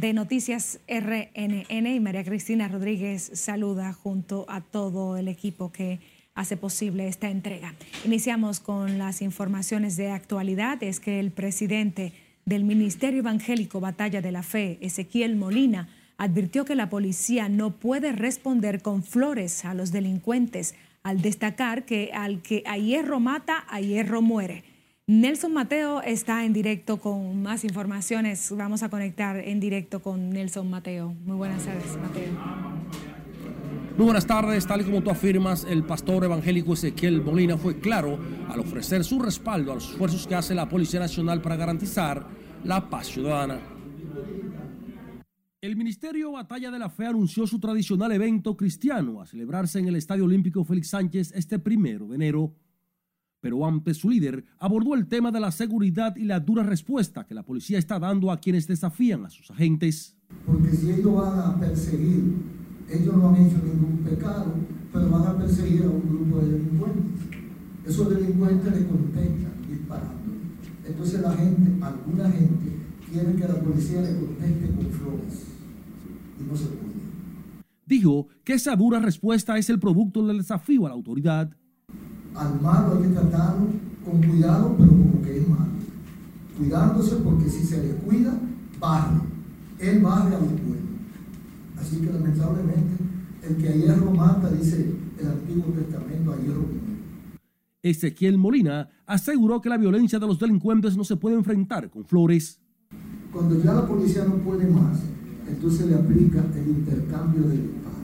de Noticias RNN y María Cristina Rodríguez saluda junto a todo el equipo que hace posible esta entrega. Iniciamos con las informaciones de actualidad. Es que el presidente del Ministerio Evangélico Batalla de la Fe, Ezequiel Molina, advirtió que la policía no puede responder con flores a los delincuentes, al destacar que al que a hierro mata, a hierro muere. Nelson Mateo está en directo con más informaciones. Vamos a conectar en directo con Nelson Mateo. Muy buenas tardes, Mateo. Muy buenas tardes, tal y como tú afirmas, el pastor evangélico Ezequiel Molina fue claro al ofrecer su respaldo a los esfuerzos que hace la Policía Nacional para garantizar la paz ciudadana. El Ministerio Batalla de la Fe anunció su tradicional evento cristiano a celebrarse en el Estadio Olímpico Félix Sánchez este primero de enero pero antes su líder abordó el tema de la seguridad y la dura respuesta que la policía está dando a quienes desafían a sus agentes. Porque si ellos van a perseguir, ellos no han hecho ningún pecado, pero van a perseguir a un grupo de delincuentes. Esos delincuentes le contestan disparando. Entonces la gente, alguna gente, quiere que la policía le conteste con flores. Y no se puede. Dijo que esa dura respuesta es el producto del desafío a la autoridad al malo hay que tratarlo con cuidado, pero como que es malo. Cuidándose porque si se le cuida, barre. Él barre a los buenos. Así que lamentablemente, el que a hierro mata, dice el Antiguo Testamento, a hierro muere. Ezequiel Molina aseguró que la violencia de los delincuentes no se puede enfrentar con flores. Cuando ya la policía no puede más, entonces le aplica el intercambio de disparos.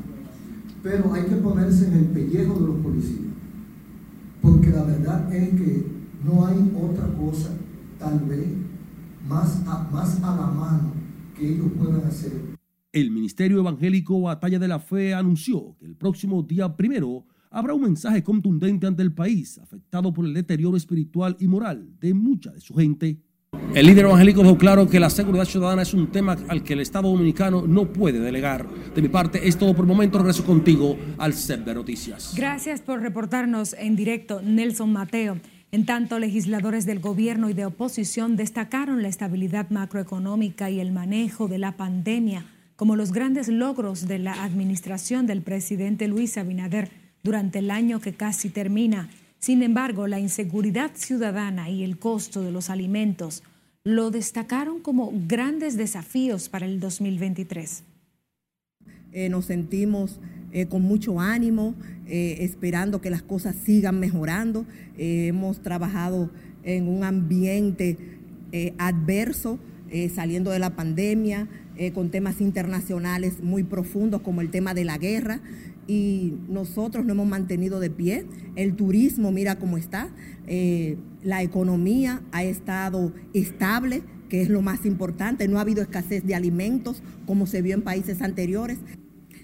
Pero hay que ponerse en el pellejo de los policías porque la verdad es que no hay otra cosa, tal vez, más a, más a la mano que ellos puedan hacer. El Ministerio Evangélico Batalla de la Fe anunció que el próximo día primero habrá un mensaje contundente ante el país afectado por el deterioro espiritual y moral de mucha de su gente. El líder evangélico dejó claro que la seguridad ciudadana es un tema al que el Estado Dominicano no puede delegar. De mi parte es todo por el momento. Regreso contigo al set de noticias. Gracias por reportarnos en directo, Nelson Mateo. En tanto, legisladores del gobierno y de oposición destacaron la estabilidad macroeconómica y el manejo de la pandemia como los grandes logros de la administración del presidente Luis Abinader durante el año que casi termina. Sin embargo, la inseguridad ciudadana y el costo de los alimentos lo destacaron como grandes desafíos para el 2023. Eh, nos sentimos eh, con mucho ánimo, eh, esperando que las cosas sigan mejorando. hemos trabajado en un ambiente adverso, saliendo de la pandemia, con temas internacionales muy profundos como el tema de la guerra y nosotros nos hemos mantenido de pie. El turismo, mira cómo está. Eh, la economía ha estado estable, que es lo más importante. No ha habido escasez de alimentos como se vio en países anteriores.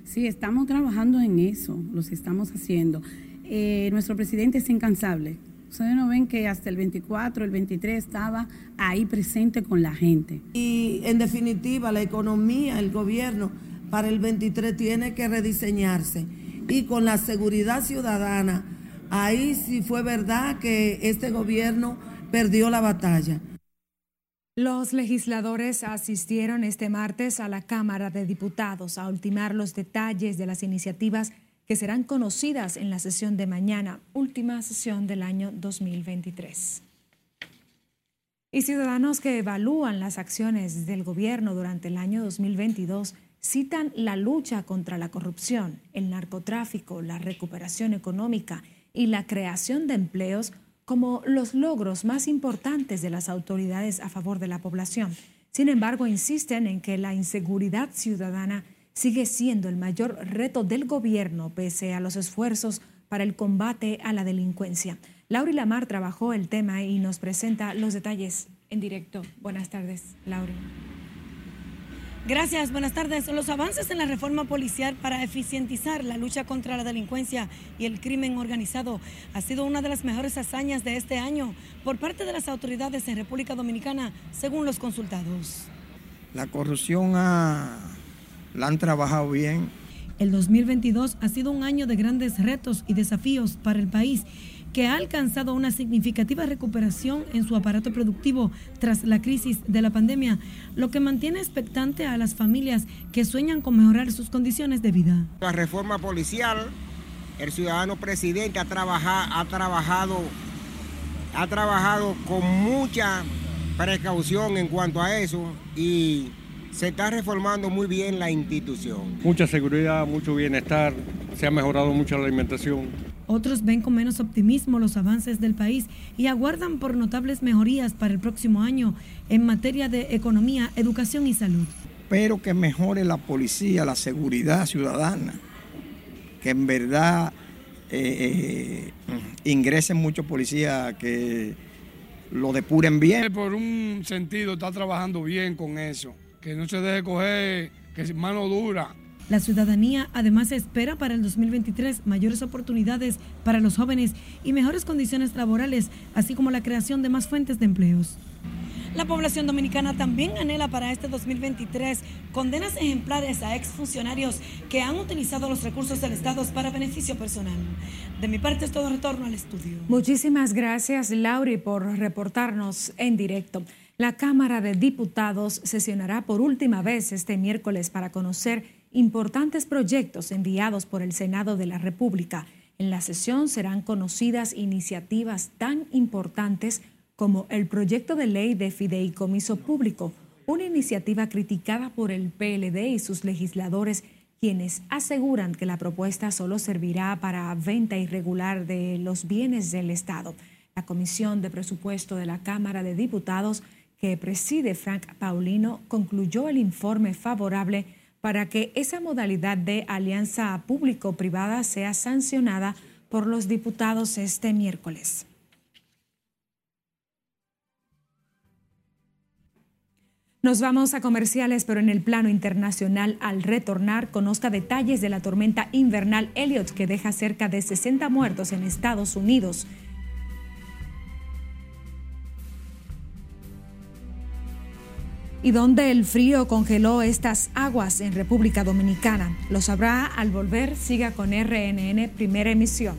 Sí, estamos trabajando en eso, los estamos haciendo. Eh, nuestro presidente es incansable. Ustedes no ven que hasta el 24, el 23 estaba ahí presente con la gente. Y en definitiva, la economía, el gobierno para el 23 tiene que rediseñarse. Y con la seguridad ciudadana, ahí sí fue verdad que este gobierno perdió la batalla. Los legisladores asistieron este martes a la Cámara de Diputados a ultimar los detalles de las iniciativas que serán conocidas en la sesión de mañana, última sesión del año 2023. Y ciudadanos que evalúan las acciones del gobierno durante el año 2022 citan la lucha contra la corrupción, el narcotráfico, la recuperación económica y la creación de empleos como los logros más importantes de las autoridades a favor de la población. Sin embargo, insisten en que la inseguridad ciudadana sigue siendo el mayor reto del gobierno pese a los esfuerzos para el combate a la delincuencia. Lauri Lamar trabajó el tema y nos presenta los detalles en directo. Buenas tardes, Lauri. Gracias, buenas tardes. Los avances en la reforma policial para eficientizar la lucha contra la delincuencia y el crimen organizado ha sido una de las mejores hazañas de este año por parte de las autoridades en República Dominicana, según los consultados. La corrupción la han trabajado bien. El 2022 ha sido un año de grandes retos y desafíos para el país que ha alcanzado una significativa recuperación en su aparato productivo tras la crisis de la pandemia, lo que mantiene expectante a las familias que sueñan con mejorar sus condiciones de vida. La reforma policial, el ciudadano presidente ha, trabajado, ha trabajado, ha trabajado con mucha precaución en cuanto a eso y se está reformando muy bien la institución. Mucha seguridad, mucho bienestar, se ha mejorado mucho la alimentación. Otros ven con menos optimismo los avances del país y aguardan por notables mejorías para el próximo año en materia de economía, educación y salud. Espero que mejore la policía, la seguridad ciudadana, que en verdad eh, eh, ingresen muchos policías que lo depuren bien. Por un sentido está trabajando bien con eso, que no se deje coger, que es mano dura, la ciudadanía además espera para el 2023 mayores oportunidades para los jóvenes y mejores condiciones laborales, así como la creación de más fuentes de empleos. La población dominicana también anhela para este 2023 condenas ejemplares a exfuncionarios que han utilizado los recursos del Estado para beneficio personal. De mi parte es todo retorno al estudio. Muchísimas gracias, Lauri, por reportarnos en directo. La Cámara de Diputados sesionará por última vez este miércoles para conocer importantes proyectos enviados por el Senado de la República. En la sesión serán conocidas iniciativas tan importantes como el proyecto de ley de fideicomiso público, una iniciativa criticada por el PLD y sus legisladores, quienes aseguran que la propuesta solo servirá para venta irregular de los bienes del Estado. La Comisión de Presupuesto de la Cámara de Diputados, que preside Frank Paulino, concluyó el informe favorable para que esa modalidad de alianza público-privada sea sancionada por los diputados este miércoles. Nos vamos a comerciales, pero en el plano internacional, al retornar, conozca detalles de la tormenta invernal Elliot, que deja cerca de 60 muertos en Estados Unidos. Y donde el frío congeló estas aguas en República Dominicana. Lo sabrá al volver. Siga con RNN Primera Emisión.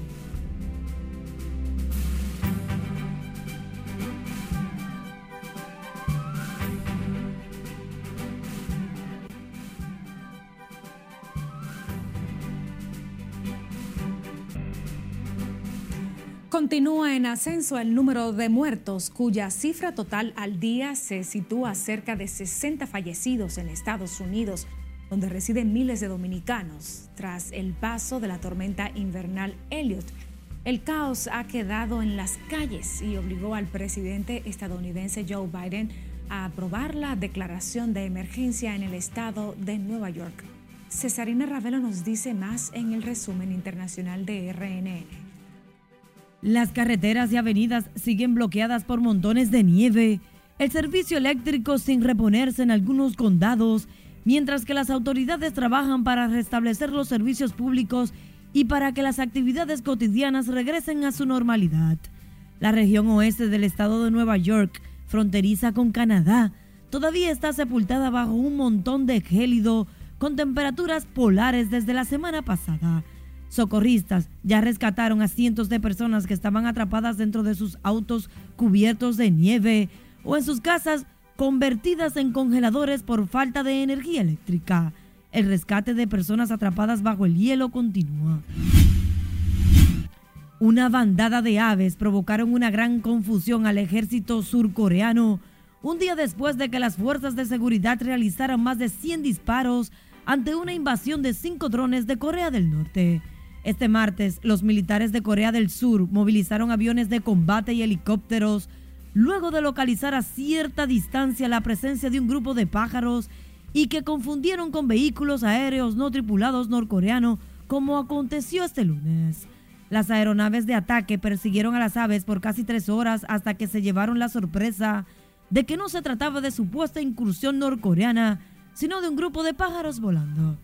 Continúa en ascenso el número de muertos, cuya cifra total al día se sitúa cerca de 60 fallecidos en Estados Unidos, donde residen miles de dominicanos tras el paso de la tormenta invernal Elliot. El caos ha quedado en las calles y obligó al presidente estadounidense Joe Biden a aprobar la declaración de emergencia en el estado de Nueva York. Cesarina Ravelo nos dice más en el resumen internacional de RNN. Las carreteras y avenidas siguen bloqueadas por montones de nieve, el servicio eléctrico sin reponerse en algunos condados, mientras que las autoridades trabajan para restablecer los servicios públicos y para que las actividades cotidianas regresen a su normalidad. La región oeste del estado de Nueva York, fronteriza con Canadá, todavía está sepultada bajo un montón de gélido con temperaturas polares desde la semana pasada. Socorristas ya rescataron a cientos de personas que estaban atrapadas dentro de sus autos cubiertos de nieve o en sus casas convertidas en congeladores por falta de energía eléctrica. El rescate de personas atrapadas bajo el hielo continúa. Una bandada de aves provocaron una gran confusión al ejército surcoreano un día después de que las fuerzas de seguridad realizaran más de 100 disparos ante una invasión de cinco drones de Corea del Norte. Este martes, los militares de Corea del Sur movilizaron aviones de combate y helicópteros luego de localizar a cierta distancia la presencia de un grupo de pájaros y que confundieron con vehículos aéreos no tripulados norcoreanos, como aconteció este lunes. Las aeronaves de ataque persiguieron a las aves por casi tres horas hasta que se llevaron la sorpresa de que no se trataba de supuesta incursión norcoreana, sino de un grupo de pájaros volando.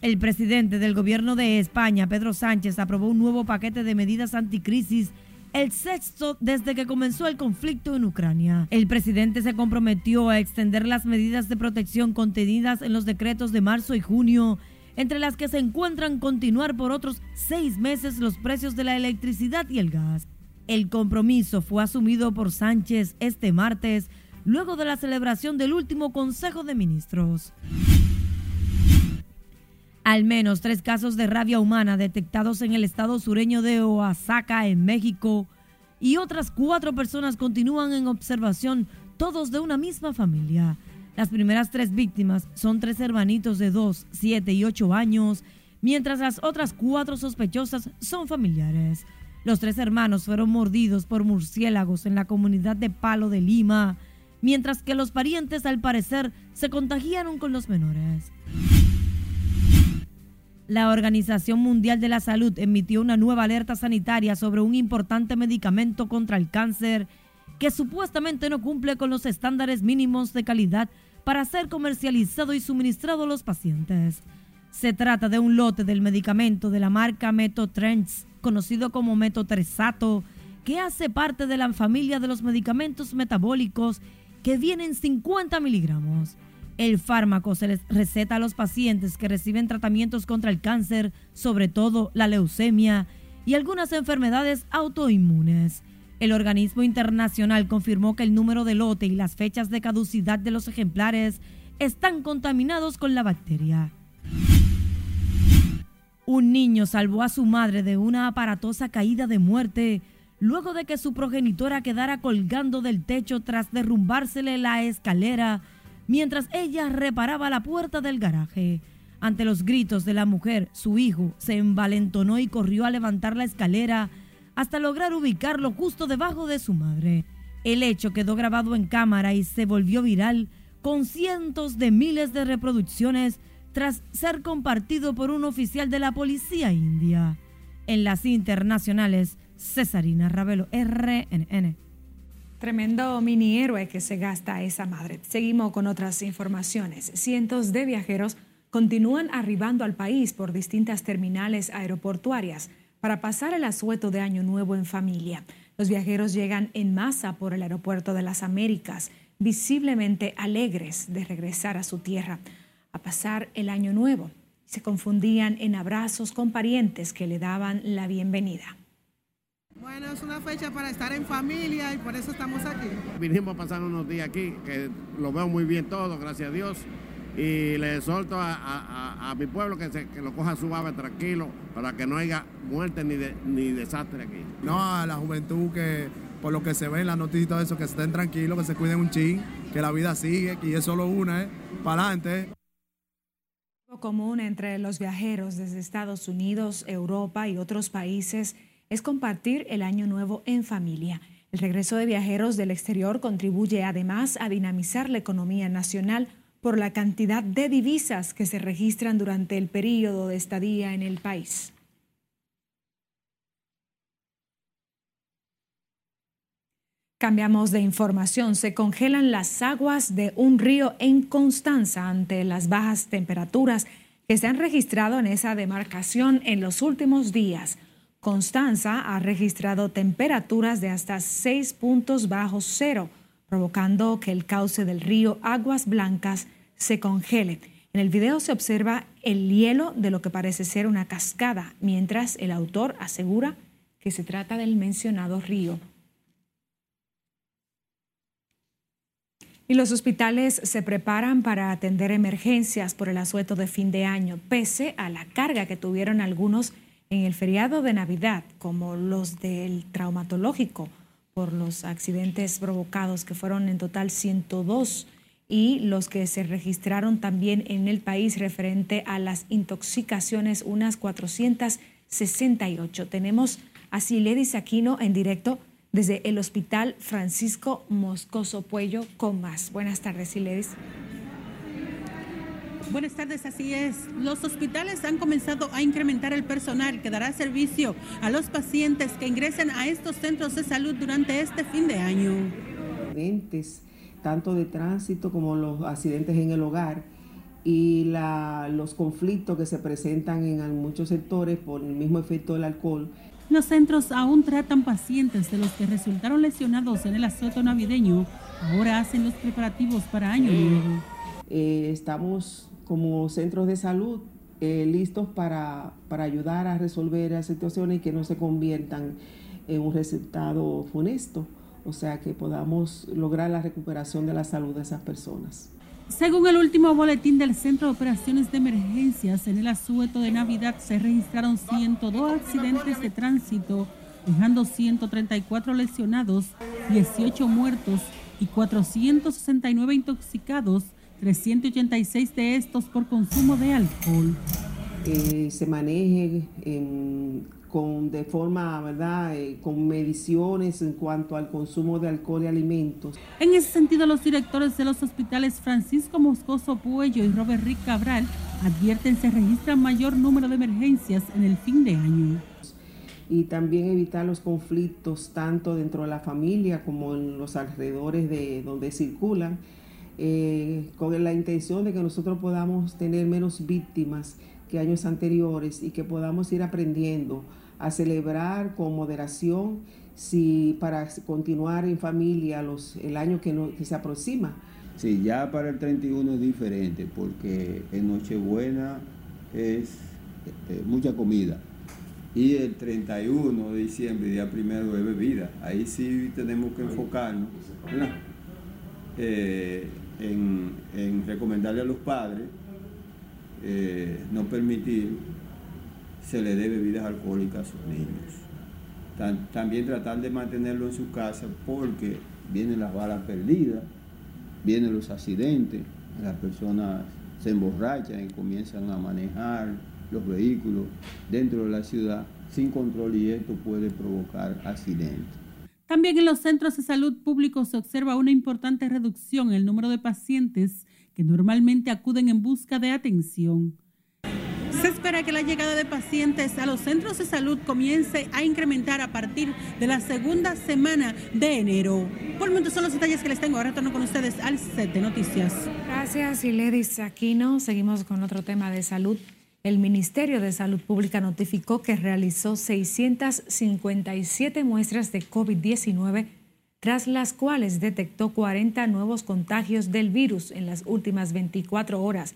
El presidente del gobierno de España, Pedro Sánchez, aprobó un nuevo paquete de medidas anticrisis el sexto desde que comenzó el conflicto en Ucrania. El presidente se comprometió a extender las medidas de protección contenidas en los decretos de marzo y junio, entre las que se encuentran continuar por otros seis meses los precios de la electricidad y el gas. El compromiso fue asumido por Sánchez este martes, luego de la celebración del último Consejo de Ministros. Al menos tres casos de rabia humana detectados en el estado sureño de Oaxaca, en México, y otras cuatro personas continúan en observación, todos de una misma familia. Las primeras tres víctimas son tres hermanitos de 2, 7 y 8 años, mientras las otras cuatro sospechosas son familiares. Los tres hermanos fueron mordidos por murciélagos en la comunidad de Palo de Lima, mientras que los parientes al parecer se contagiaron con los menores. La Organización Mundial de la Salud emitió una nueva alerta sanitaria sobre un importante medicamento contra el cáncer que supuestamente no cumple con los estándares mínimos de calidad para ser comercializado y suministrado a los pacientes. Se trata de un lote del medicamento de la marca Metotrends, conocido como metotresato, que hace parte de la familia de los medicamentos metabólicos que vienen 50 miligramos. El fármaco se les receta a los pacientes que reciben tratamientos contra el cáncer, sobre todo la leucemia y algunas enfermedades autoinmunes. El organismo internacional confirmó que el número de lote y las fechas de caducidad de los ejemplares están contaminados con la bacteria. Un niño salvó a su madre de una aparatosa caída de muerte luego de que su progenitora quedara colgando del techo tras derrumbársele la escalera mientras ella reparaba la puerta del garaje. Ante los gritos de la mujer, su hijo se envalentonó y corrió a levantar la escalera hasta lograr ubicarlo justo debajo de su madre. El hecho quedó grabado en cámara y se volvió viral con cientos de miles de reproducciones tras ser compartido por un oficial de la policía india. En las internacionales, Cesarina Ravelo, RNN. Tremendo mini héroe que se gasta esa madre. Seguimos con otras informaciones. Cientos de viajeros continúan arribando al país por distintas terminales aeroportuarias para pasar el asueto de Año Nuevo en familia. Los viajeros llegan en masa por el aeropuerto de las Américas, visiblemente alegres de regresar a su tierra, a pasar el Año Nuevo. Se confundían en abrazos con parientes que le daban la bienvenida. Bueno, es una fecha para estar en familia y por eso estamos aquí. Vinimos a pasar unos días aquí, que lo veo muy bien todo, gracias a Dios. Y le exhorto a, mi pueblo que, se, que lo coja suave, tranquilo, para que no haya muerte ni, ni desastre aquí. No, a la juventud que por lo que se ve en las noticias y todo eso, que estén tranquilos, que se cuiden un chin, que la vida sigue, que es solo una, ¿eh? para adelante. Común entre los viajeros desde Estados Unidos, Europa y otros países es compartir el año nuevo en familia. El regreso de viajeros del exterior contribuye además a dinamizar la economía nacional por la cantidad de divisas que se registran durante el periodo de estadía en el país. Cambiamos de información. Se congelan las aguas de un río en Constanza ante las bajas temperaturas que se han registrado en esa demarcación en los últimos días. Constanza ha registrado temperaturas de hasta 6 puntos bajo cero, provocando que el cauce del río Aguas Blancas se congele. En el video se observa el hielo de lo que parece ser una cascada, mientras el autor asegura que se trata del mencionado río. Y los hospitales se preparan para atender emergencias por el asueto de fin de año, pese a la carga que tuvieron algunos en el feriado de Navidad, como los del traumatológico por los accidentes provocados, que fueron en total 102, y los que se registraron también en el país referente a las intoxicaciones, unas 468. Tenemos a Siledis Aquino en directo desde el Hospital Francisco Moscoso Puello con más. Buenas tardes, Siledis. Buenas tardes, así es. Los hospitales han comenzado a incrementar el personal que dará servicio a los pacientes que ingresen a estos centros de salud durante este fin de año. Tanto de tránsito como los accidentes en el hogar y los conflictos que se presentan en muchos sectores por el mismo efecto del alcohol. Los centros aún tratan pacientes de los que resultaron lesionados en el asueto navideño. Ahora hacen los preparativos para Año Nuevo. Eh, estamos como centros de salud eh, listos para, para ayudar a resolver las situaciones y que no se conviertan en un resultado funesto, o sea, que podamos lograr la recuperación de la salud de esas personas. Según el último boletín del Centro de Operaciones de Emergencias, en el asueto de Navidad se registraron 102 accidentes de tránsito, dejando 134 lesionados, 18 muertos y 469 intoxicados, 386 de estos por consumo de alcohol. Eh, se maneje con, de forma, ¿verdad?, eh, con mediciones en cuanto al consumo de alcohol y alimentos. En ese sentido, los directores de los hospitales Francisco Moscoso Puello y Robert Rick Cabral advierten se registra mayor número de emergencias en el fin de año. Y también evitar los conflictos tanto dentro de la familia como en los alrededores de donde circulan, eh, con la intención de que nosotros podamos tener menos víctimas que años anteriores y que podamos ir aprendiendo a celebrar con moderación si para continuar en familia los, el año que, no, que se aproxima. Sí, ya para el 31 es diferente porque en Nochebuena es eh, mucha comida y el 31 de diciembre, día primero de bebida. Ahí sí tenemos que enfocarnos eh, en, en recomendarle a los padres eh, no permitir se le dé bebidas alcohólicas a sus niños. también tratar de mantenerlo en su casa porque vienen las balas perdidas, vienen los accidentes, las personas se emborrachan y comienzan a manejar los vehículos dentro de la ciudad sin control y esto puede provocar accidentes. También en los centros de salud públicos se observa una importante reducción en el número de pacientes que normalmente acuden en busca de atención. Se espera que la llegada de pacientes a los centros de salud comience a incrementar a partir de la segunda semana de enero. Por el momento son los detalles que les tengo. Ahora retorno con ustedes al set de noticias. Gracias, Iledis Aquino. Seguimos con otro tema de salud. El Ministerio de Salud Pública notificó que realizó 657 muestras de COVID-19 tras las cuales detectó 40 nuevos contagios del virus en las últimas 24 horas,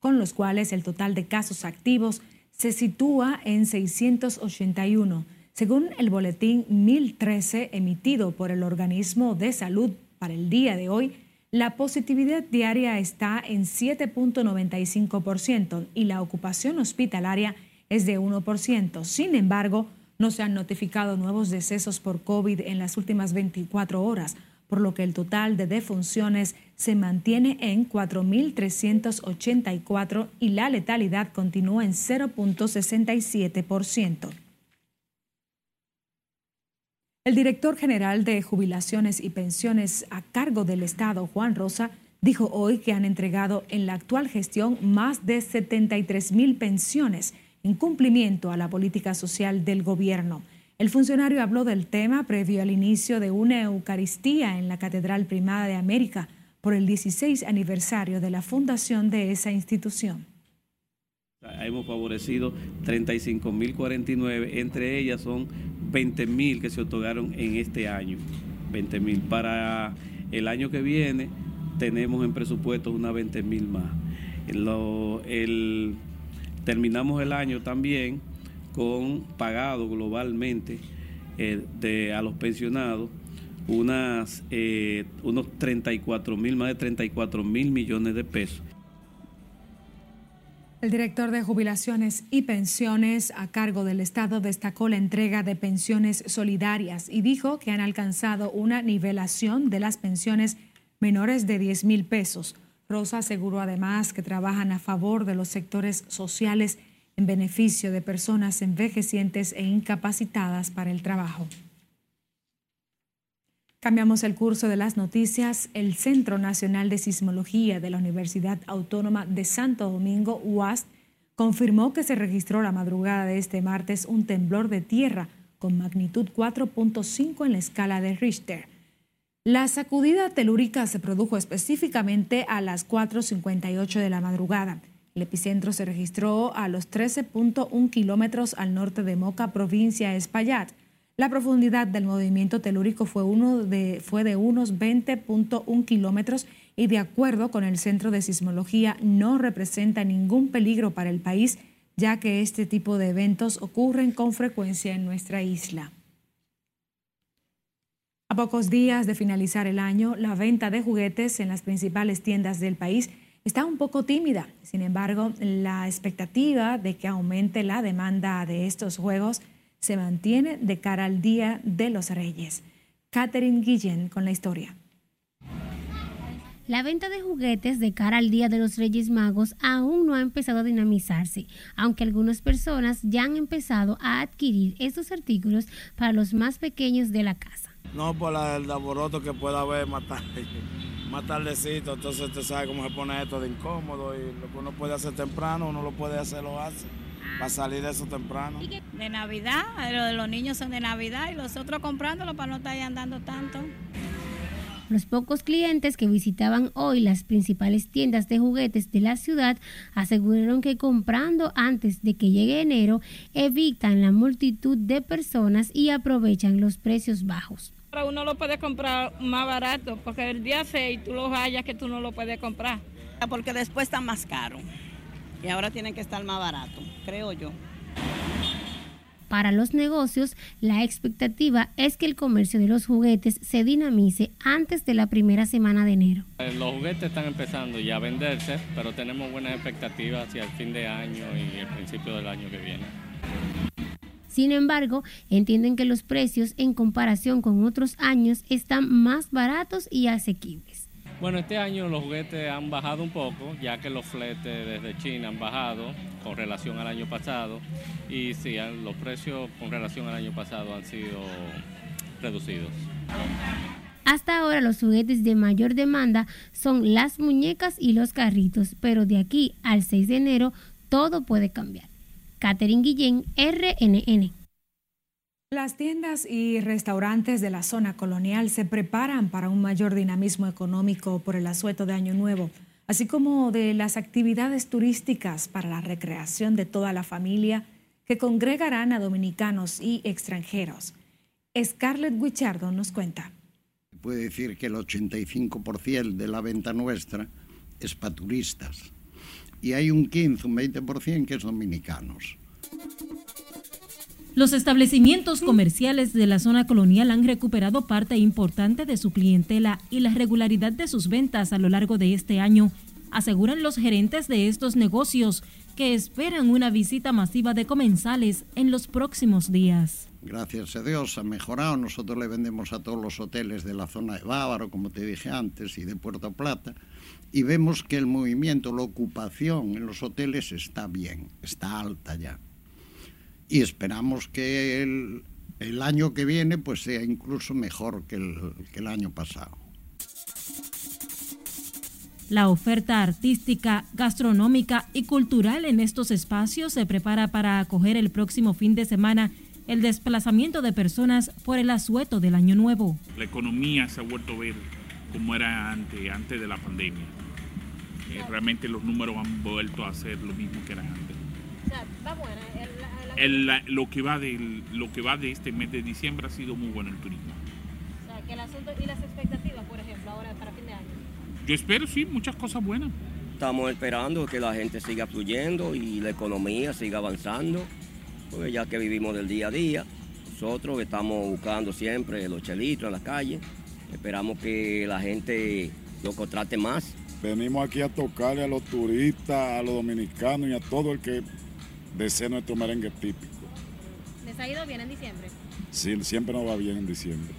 con los cuales el total de casos activos se sitúa en 681, según el boletín 1013 emitido por el organismo de salud para el día de hoy. La positividad diaria está en 7.95% y la ocupación hospitalaria es de 1%. Sin embargo, no se han notificado nuevos decesos por COVID en las últimas 24 horas, por lo que el total de defunciones se mantiene en 4.384 y la letalidad continúa en 0.67%. El director general de Jubilaciones y Pensiones a cargo del Estado, Juan Rosa, dijo hoy que han entregado en la actual gestión más de 73 mil pensiones en cumplimiento a la política social del gobierno. El funcionario habló del tema previo al inicio de una Eucaristía en la Catedral Primada de América por el 16 aniversario de la fundación de esa institución. Hemos favorecido 35.049, entre ellas son 20.000 que se otorgaron en este año. 20.000. Para el año que viene tenemos en presupuesto unas 20.000 más. el Terminamos el año también con pagado globalmente eh, de, a los pensionados unas, eh, unos 34 mil, más de 34 mil millones de pesos. El director de jubilaciones y pensiones a cargo del Estado destacó la entrega de pensiones solidarias y dijo que han alcanzado una nivelación de las pensiones menores de 10 mil pesos Rosa aseguró además que trabajan a favor de los sectores sociales en beneficio de personas envejecientes e incapacitadas para el trabajo. Cambiamos el curso de las noticias. El Centro Nacional de Sismología de la Universidad Autónoma de Santo Domingo, UAST, confirmó que se registró la madrugada de este martes un temblor de tierra con magnitud 4.5 en la escala de Richter. La sacudida telúrica se produjo específicamente a las 4.58 de la madrugada El epicentro se registró a los 13.1 kilómetros al norte de Moca, provincia Espaillat. La profundidad del movimiento telúrico fue, de, de unos 20.1 kilómetros y de acuerdo con el Centro de Sismología no representa ningún peligro para el país, ya que este tipo de eventos ocurren con frecuencia en nuestra isla. A pocos días de finalizar el año, la venta de juguetes en las principales tiendas del país está un poco tímida. Sin embargo, la expectativa de que aumente la demanda de estos juegos se mantiene de cara al Día de los Reyes. Catherine Guillén con la historia. La venta de juguetes de cara al Día de los Reyes Magos aún no ha empezado a dinamizarse, aunque algunas personas ya han empezado a adquirir estos artículos para los más pequeños de la casa. No por el alboroto que pueda haber más tarde, más tardecito, entonces usted sabe cómo se pone esto de incómodo y lo que uno puede hacer temprano, uno lo puede hacer, lo hace para salir de eso temprano. De Navidad, lo de los niños son de Navidad y los otros comprándolo para no estar andando tanto. Los pocos clientes que visitaban hoy las principales tiendas de juguetes de la ciudad aseguraron que comprando antes de que llegue enero evitan la multitud de personas y aprovechan los precios bajos. Uno lo puede comprar más barato porque el día 6 tú lo hallas que tú no lo puedes comprar. Porque después está más caro y ahora tienen que estar más barato, creo yo. Para los negocios, la expectativa es que el comercio de los juguetes se dinamice antes de la primera semana de enero. Eh, los juguetes están empezando ya a venderse, pero tenemos buenas expectativas hacia el fin de año y el principio del año que viene. Sin embargo, entienden que los precios en comparación con otros años están más baratos y asequibles. Bueno, este año los juguetes han bajado un poco, ya que los fletes desde China han bajado con relación al año pasado y sí, los precios con relación al año pasado han sido reducidos. Hasta ahora los juguetes de mayor demanda son las muñecas y los carritos, pero de aquí al 6 de enero todo puede cambiar. Catherine Guillén, RNN. Las tiendas y restaurantes de la zona colonial se preparan para un mayor dinamismo económico por el asueto de Año Nuevo, así como de las actividades turísticas para la recreación de toda la familia que congregarán a dominicanos y extranjeros. Scarlett Guichardo nos cuenta. Puede decir que el 85% de la venta nuestra es para turistas y hay un 15, un 20% que es dominicanos. Los establecimientos comerciales de la zona colonial han recuperado parte importante de su clientela y la regularidad de sus ventas a lo largo de este año, aseguran los gerentes de estos negocios que esperan una visita masiva de comensales en los próximos días. Gracias a Dios ha mejorado. Nosotros le vendemos a todos los hoteles de la zona de Bávaro, como te dije antes, y de Puerto Plata, y vemos que el movimiento, la ocupación en los hoteles está bien, está alta ya y esperamos que el, año que viene pues sea incluso mejor que el, que el año pasado. La oferta artística, gastronómica y cultural en estos espacios se prepara para acoger el próximo fin de semana el desplazamiento de personas por el asueto del año nuevo. La economía se ha vuelto a ver como era antes, antes de la pandemia. Eh, realmente los números han vuelto a ser lo mismo que eran antes. O sea, va buena lo, que va de, lo que va de este mes de diciembre ha sido muy bueno el turismo. O sea, que el asunto y las expectativas, por ejemplo, ahora para fin de año. Yo espero, sí, muchas cosas buenas. Estamos esperando que la gente siga fluyendo y la economía siga avanzando, porque ya que vivimos del día a día, nosotros estamos buscando siempre los chelitos en las calles, esperamos que la gente lo contrate más. Venimos aquí a tocarle a los turistas, a los dominicanos y a todo el que de ser nuestro merengue típico. ¿Les ha ido bien en diciembre? Sí, siempre nos va bien en diciembre.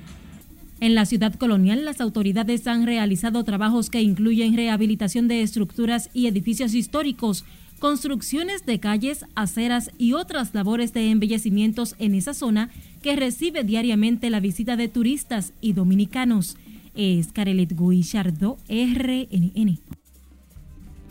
En la ciudad colonial, las autoridades han realizado trabajos que incluyen rehabilitación de estructuras y edificios históricos, construcciones de calles, aceras y otras labores de embellecimientos en esa zona que recibe diariamente la visita de turistas y dominicanos. Es Carelet Guillardo, RNN.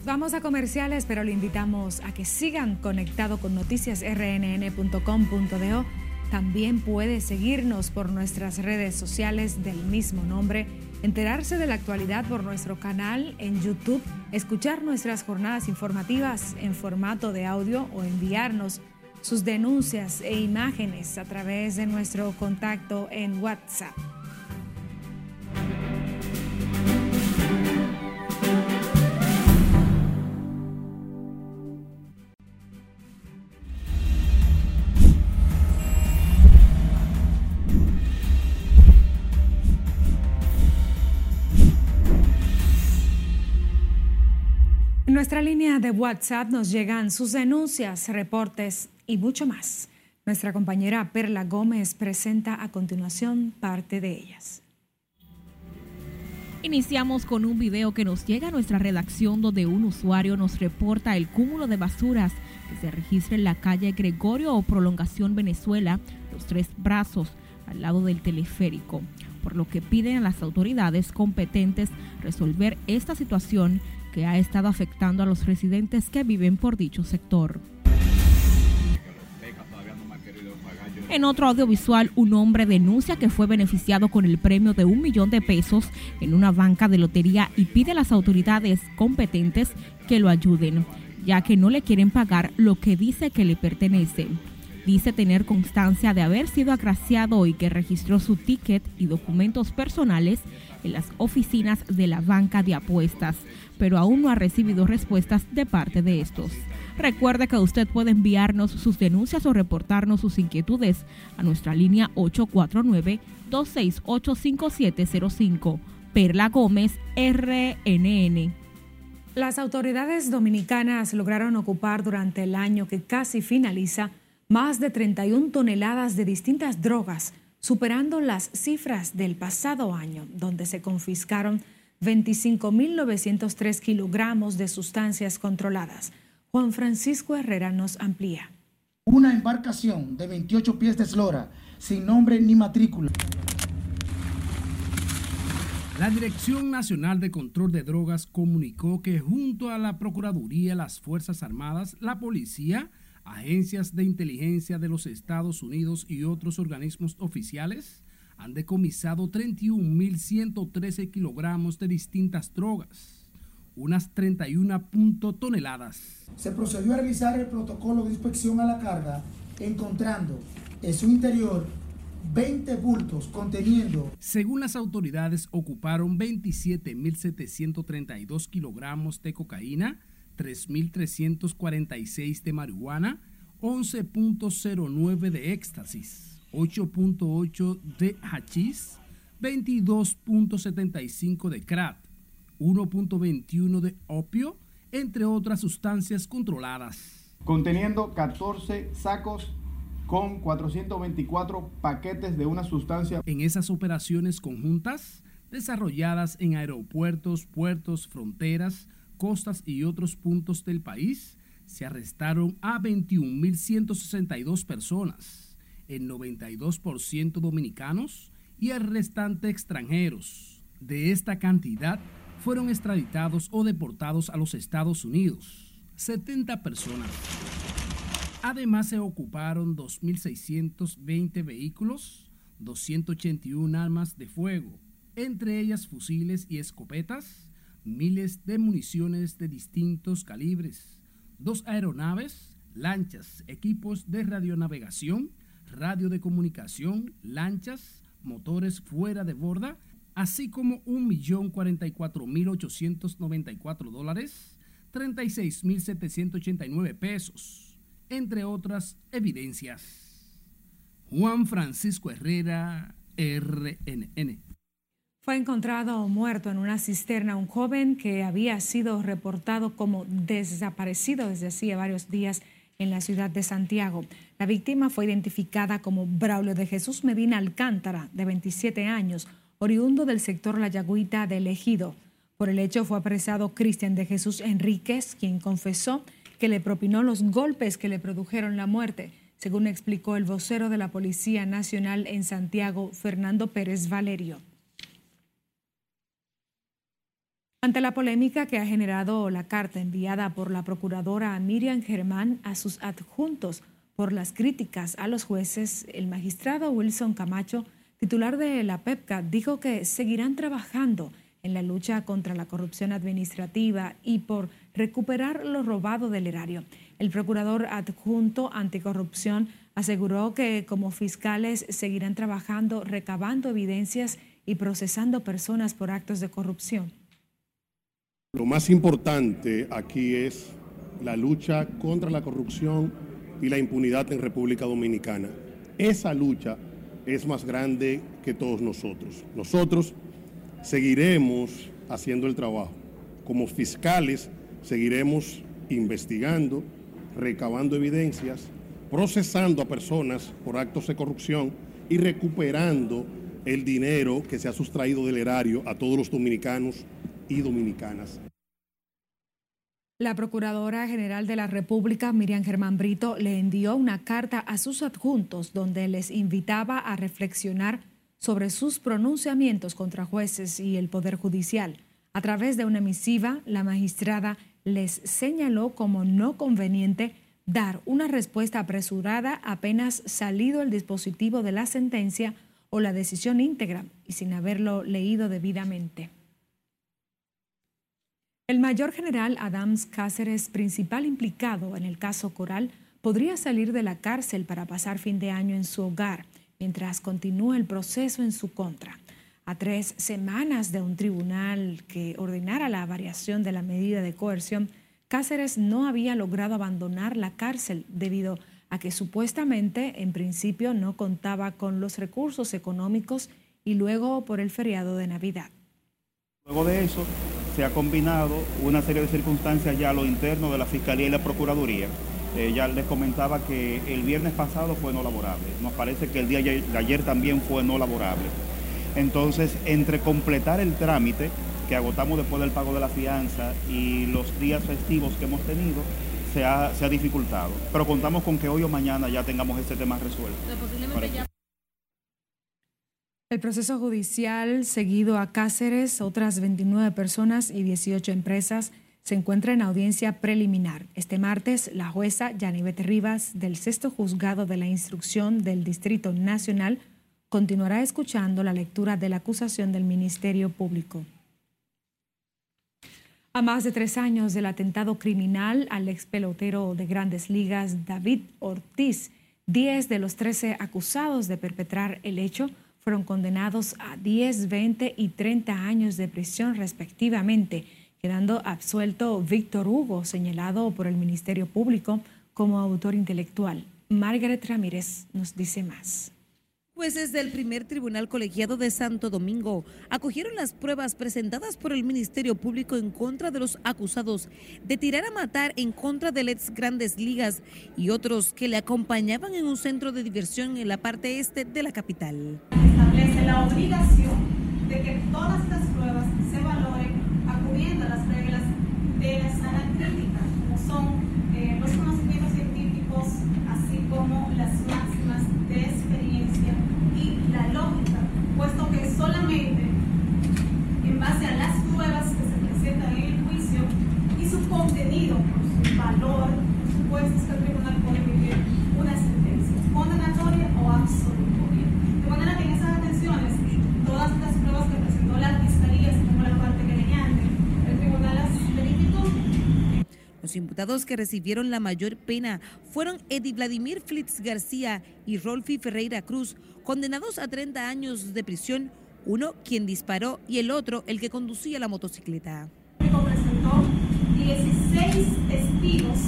Vamos a comerciales, pero le invitamos a que sigan conectado con noticiasrnn.com.do. También puede seguirnos por nuestras redes sociales del mismo nombre, enterarse de la actualidad por nuestro canal en YouTube, escuchar nuestras jornadas informativas en formato de audio o enviarnos sus denuncias e imágenes a través de nuestro contacto en WhatsApp. En nuestra línea de WhatsApp nos llegan sus denuncias, reportes y mucho más. Nuestra compañera Perla Gómez presenta a continuación parte de ellas. Iniciamos con un video que nos llega a nuestra redacción donde un usuario nos reporta el cúmulo de basuras que se registra en la calle Gregorio o Prolongación Venezuela, los tres brazos al lado del teleférico, por lo que piden a las autoridades competentes resolver esta situación que ha estado afectando a los residentes que viven por dicho sector. En otro audiovisual, un hombre denuncia que fue beneficiado con el premio de un millón de pesos en una banca de lotería y pide a las autoridades competentes que lo ayuden, ya que no le quieren pagar lo que dice que le pertenece. Dice tener constancia de haber sido agraciado y que registró su ticket y documentos personales en las oficinas de la banca de apuestas, pero aún no ha recibido respuestas de parte de estos. Recuerde que usted puede enviarnos sus denuncias o reportarnos sus inquietudes a nuestra línea 849-268-5705. Perla Gómez, RNN. Las autoridades dominicanas lograron ocupar durante el año que casi finaliza más de 31 toneladas de distintas drogas, superando las cifras del pasado año, donde se confiscaron 25.903 kilogramos de sustancias controladas. Juan Francisco Herrera nos amplía. Una embarcación de 28 pies de eslora, sin nombre ni matrícula. La Dirección Nacional de Control de Drogas comunicó que junto a la Procuraduría, las Fuerzas Armadas, la Policía, agencias de inteligencia de los Estados Unidos y otros organismos oficiales han decomisado 31.113 kilogramos de distintas drogas unas 31 toneladas. Se procedió a realizar el protocolo de inspección a la carga, encontrando en su interior 20 bultos conteniendo. Según las autoridades, ocuparon 27.732 kilogramos de cocaína, 3.346 de marihuana, 11.09 de éxtasis, 8.8 de hachís, 22.75 de crack, 1.21 de opio, entre otras sustancias controladas. Conteniendo 14 sacos con 424 paquetes de una sustancia. En esas operaciones conjuntas, desarrolladas en aeropuertos, puertos, fronteras, costas y otros puntos del país, se arrestaron a 21.162 personas, el 92% dominicanos y el restante extranjeros. De esta cantidad, fueron extraditados o deportados a los Estados Unidos, 70 personas. Además se ocuparon 2.620 vehículos, 281 armas de fuego, entre ellas fusiles y escopetas, miles de municiones de distintos calibres, dos aeronaves, lanchas, equipos de radionavegación, radio de comunicación, lanchas, motores fuera de borda, así como 1.044.894 dólares, 36.789 pesos, entre otras evidencias. Juan Francisco Herrera, RNN. Fue encontrado muerto en una cisterna un joven que había sido reportado como desaparecido desde hacía varios días en la ciudad de Santiago. La víctima fue identificada como Braulio de Jesús Medina Alcántara, de 27 años, oriundo del sector La Yagüita de Ejido. Por el hecho fue apresado Cristian de Jesús Enríquez, quien confesó que le propinó los golpes que le produjeron la muerte, según explicó el vocero de la Policía Nacional en Santiago, Fernando Pérez Valerio. Ante la polémica que ha generado la carta enviada por la procuradora Miriam Germán a sus adjuntos por las críticas a los jueces, el magistrado Wilson Camacho titular de la PEPCA, dijo que seguirán trabajando en la lucha contra la corrupción administrativa y por recuperar lo robado del erario. El procurador adjunto anticorrupción aseguró que como fiscales seguirán trabajando recabando evidencias y procesando personas por actos de corrupción. Lo más importante aquí es la lucha contra la corrupción y la impunidad en República Dominicana. Esa lucha es más grande que todos nosotros. Nosotros seguiremos haciendo el trabajo. Como fiscales seguiremos investigando, recabando evidencias, procesando a personas por actos de corrupción y recuperando el dinero que se ha sustraído del erario a todos los dominicanos y dominicanas. La Procuradora General de la República, Miriam Germán Brito, le envió una carta a sus adjuntos donde les invitaba a reflexionar sobre sus pronunciamientos contra jueces y el Poder Judicial. A través de una misiva, la magistrada les señaló como no conveniente dar una respuesta apresurada apenas salido el dispositivo de la sentencia o la decisión íntegra y sin haberlo leído debidamente. El mayor general Adams Cáceres, principal implicado en el caso Coral, podría salir de la cárcel para pasar fin de año en su hogar, mientras continúa el proceso en su contra. A tres semanas de un tribunal que ordenara la variación de la medida de coerción, Cáceres no había logrado abandonar la cárcel debido a que supuestamente en principio no contaba con los recursos económicos y luego por el feriado de Navidad. Luego de eso, se ha combinado una serie de circunstancias ya a lo interno de la Fiscalía y la Procuraduría. Eh, ya les comentaba que el viernes pasado fue no laborable. Nos parece que el día de ayer también fue no laborable. Entonces, entre completar el trámite que agotamos después del pago de la fianza y los días festivos que hemos tenido, se ha, dificultado. Pero contamos con que hoy o mañana ya tengamos este tema resuelto. El proceso judicial seguido a Cáceres, otras 29 personas y 18 empresas se encuentra en audiencia preliminar. Este martes, la jueza Yanivet Rivas del sexto juzgado de la instrucción del Distrito Nacional continuará escuchando la lectura de la acusación del Ministerio Público. A más de tres años del atentado criminal al ex pelotero de grandes ligas David Ortiz, 10 de los 13 acusados de perpetrar el hecho fueron condenados a 10, 20 y 30 años de prisión respectivamente, quedando absuelto Víctor Hugo, señalado por el Ministerio Público como autor intelectual. Margaret Ramírez nos dice más. Jueces del primer tribunal colegiado de Santo Domingo acogieron las pruebas presentadas por el Ministerio Público en contra de los acusados de tirar a matar en contra del ex Grandes Ligas y otros que le acompañaban en un centro de diversión en la parte este de la capital. La obligación de que todas estas pruebas se valoren acudiendo a las reglas de la sana crítica, como son eh, los conocimientos científicos, así como las máximas de experiencia la lógica, puesto que solamente en base a las pruebas que se presentan en el juicio y su contenido, por su valor, supuesto que el tribunal puede emitir una sentencia condenatoria o absolutoria. De manera que en esas atenciones, todas las pruebas que presentó la Fiscalía, como la parte querellante, el tribunal las verificó los imputados que recibieron la mayor pena fueron Eddie Vladimir Flitz García y Rolfi Ferreira Cruz, condenados a 30 años de prisión, uno quien disparó y el otro el que conducía la motocicleta. Presentó 16 testigos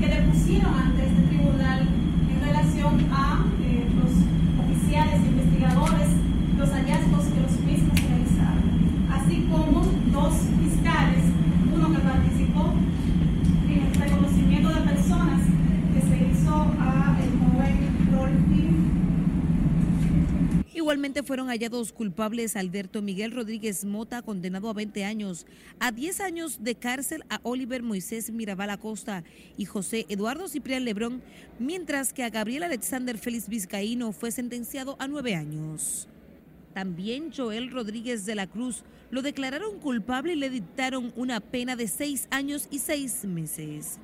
que depusieron ante este tribunal en relación a eh, los oficiales investigadores, los hallazgos que los mismos realizaron, así como dos fiscales, uno que participó en el reconocimiento de personas que se hizo a el joven Rolfi Igualmente fueron hallados culpables Alberto Miguel Rodríguez Mota, condenado a 20 años, a 10 años de cárcel a Oliver Moisés Mirabal Acosta y José Eduardo Ciprián Lebrón, mientras que a Gabriel Alexander Félix Vizcaíno fue sentenciado a 9 años. También Joel Rodríguez de la Cruz lo declararon culpable y le dictaron una pena de 6 años y 6 meses.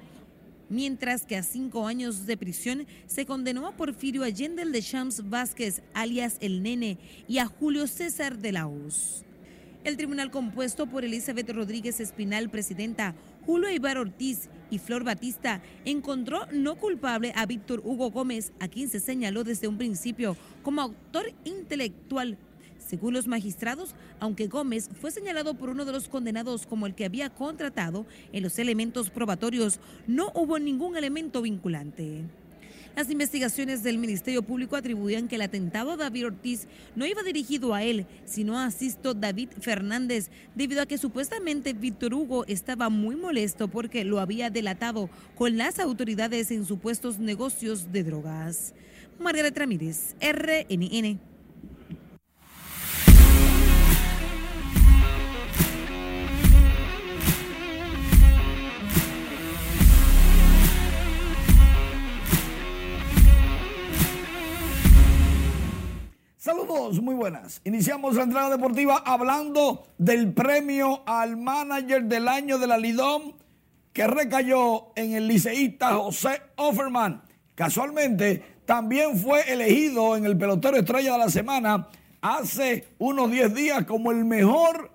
Mientras que a cinco años de prisión se condenó a Porfirio Allende de Shams Vázquez, alias El Nene, y a Julio César de la. El tribunal compuesto por Elizabeth Rodríguez Espinal, presidenta, Julio Ibar Ortiz y Flor Batista encontró no culpable a Víctor Hugo Gómez, a quien se señaló desde un principio como autor intelectual según los magistrados, aunque Gómez fue señalado por uno de los condenados como el que había contratado, en los elementos probatorios no hubo ningún elemento vinculante. Las investigaciones del Ministerio Público atribuían que el atentado a David Ortiz no iba dirigido a él, sino a Sisto David Fernández, debido a que supuestamente Víctor Hugo estaba muy molesto porque lo había delatado con las autoridades en supuestos negocios de drogas. Margaret Ramírez, RNN. Saludos, muy buenas. Iniciamos la entrada deportiva hablando del premio al manager del año de la Lidom que recayó en el liceísta José Offerman. Casualmente, también fue elegido en el pelotero estrella de la semana hace unos 10 días como el mejor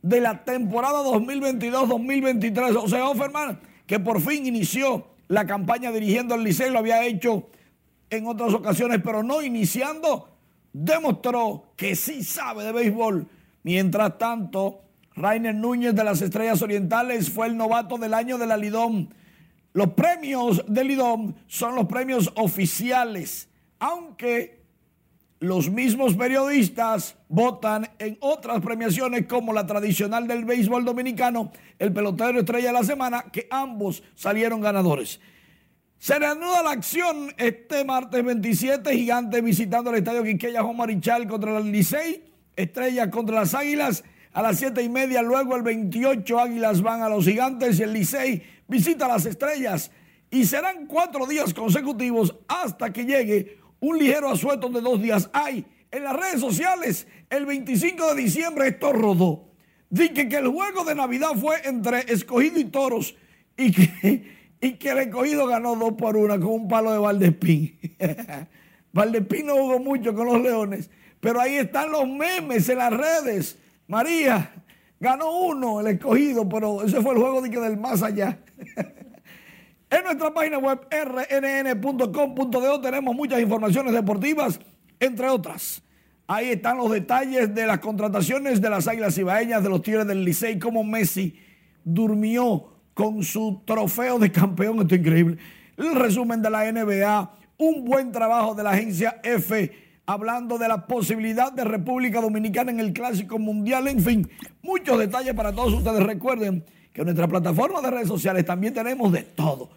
de la temporada 2022-2023. José Offerman, que por fin inició la campaña dirigiendo el liceo, lo había hecho en otras ocasiones, pero no iniciando demostró que sí sabe de béisbol. Mientras tanto, Rainer Núñez de las Estrellas Orientales fue el novato del año de la Lidom. Los premios del Lidom son los premios oficiales, aunque los mismos periodistas votan en otras premiaciones como la tradicional del béisbol dominicano, el pelotero estrella de la semana, que ambos salieron ganadores. Se reanuda la acción este martes 27, Gigantes visitando el estadio Quiqueya Juan Marichal contra el Licey, Estrellas contra las Águilas a las 7 y media, luego el 28 Águilas van a los Gigantes y el Licey visita las Estrellas y serán cuatro días consecutivos hasta que llegue un ligero asueto de dos días. Hay en las redes sociales el 25 de diciembre esto rodó. Dije que el juego de Navidad fue entre escogido y toros y que y que el escogido ganó dos por una con un palo de Valdespín. Valdespín no jugó mucho con los Leones, pero ahí están los memes en las redes. María, ganó uno el escogido, pero ese fue el juego de que del más allá. en nuestra página web rnn.com.de tenemos muchas informaciones deportivas, entre otras. Ahí están los detalles de las contrataciones de las Águilas Ibaeñas, de los Tigres del Licey, como Messi durmió con su trofeo de campeón. Esto es increíble. El resumen de la NBA, un buen trabajo de la agencia F, hablando de la posibilidad de República Dominicana en el Clásico Mundial. En fin, muchos detalles para todos ustedes. Recuerden que en nuestra plataforma de redes sociales también tenemos de todo.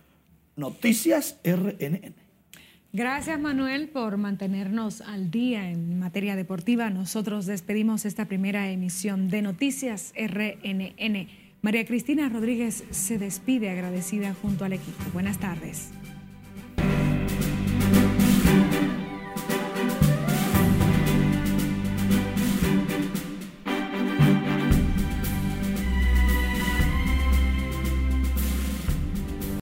Noticias RNN. Gracias Manuel por mantenernos al día en materia deportiva. Nosotros despedimos esta primera emisión de Noticias RNN. María Cristina Rodríguez se despide agradecida junto al equipo. Buenas tardes.